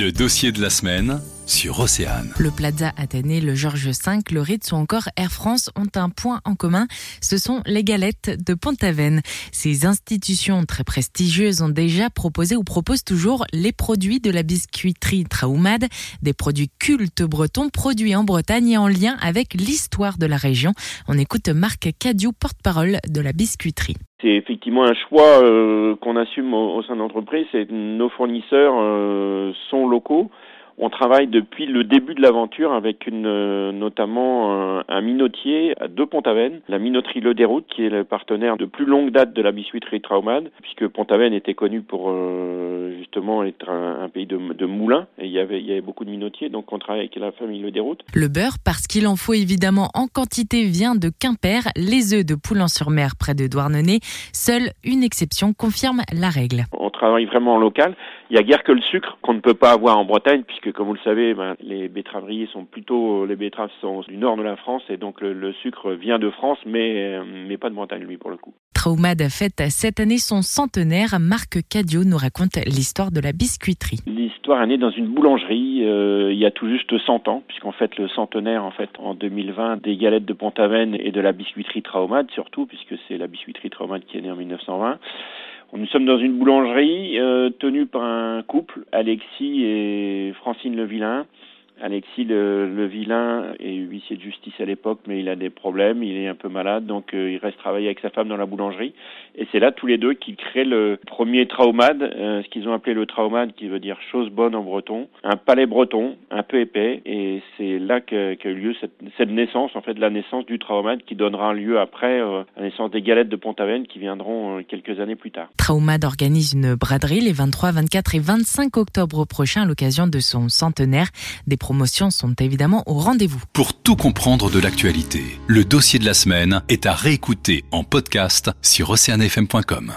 Le dossier de la semaine sur Océane. Le Plaza Athénée, le Georges V, le Ritz ou encore Air France ont un point en commun. Ce sont les galettes de Pont-Aven. Ces institutions très prestigieuses ont déjà proposé ou proposent toujours les produits de la biscuiterie Traumad, des produits cultes bretons produits en Bretagne et en lien avec l'histoire de la région. On écoute Marc Cadiou, porte-parole de la biscuiterie c'est effectivement un choix euh, qu'on assume au, sein de l'entreprise. C'est nos fournisseurs euh, sont locaux. On travaille depuis le début de l'aventure avec une, euh, notamment un, minotier de Pont-Aven, la minoterie Le Déroute, qui est le partenaire de plus longue date de la biscuiterie Traumad, puisque Pont-Aven était connu pour justement être un, pays de, de, moulins et il y avait il y avait beaucoup de minotiers donc on travaille avec la famille Le Déroute. Le beurre parce qu'il en faut évidemment en quantité vient de Quimper, les œufs de Poulan-sur-Mer près de Douarnenez, seule une exception confirme la règle. On travaille vraiment en local. Il y a guère que le sucre qu'on ne peut pas avoir en Bretagne puisque comme vous le savez, ben, les betteraveries sont plutôt les betteraves sont du nord de la France et donc le, le sucre vient de France mais mais pas de Bretagne lui pour le coup. Traumad fête cette année son centenaire. Marc Cadio nous raconte l'histoire de la biscuiterie. L'histoire est née dans une boulangerie euh, il y a tout juste 100 ans, puisqu'en fait le centenaire en fait en 2020 des galettes de Pont-Aven et de la biscuiterie Traumad surtout, puisque c'est la biscuiterie Traumad qui est née en 1920. Nous sommes dans une boulangerie euh, tenue par un couple, Alexis et Francine Levillain. Alexis le, Vilain est huissier de justice à l'époque, mais il a des problèmes, il est un peu malade, donc euh, il reste travailler avec sa femme dans la boulangerie. Et c'est là tous les deux qu'ils créent le premier traumade, euh, ce qu'ils ont appelé le traumade, qui veut dire chose bonne en breton, un palais breton, un peu épais, et c'est là qu'a eu lieu cette, naissance, en fait, la naissance du traumade, qui donnera lieu après euh, la naissance des galettes de Pont-Aven, qui viendront quelques années plus tard. Traumade organise une braderie les 23, 24 et 25 octobre prochains à l'occasion de son centenaire. Des promotions sont évidemment au rendez-vous. Pour tout comprendre de l'actualité, le dossier de la semaine est à réécouter en podcast sur oceanfm.com.